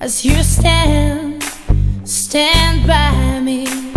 as you stand, stand by me.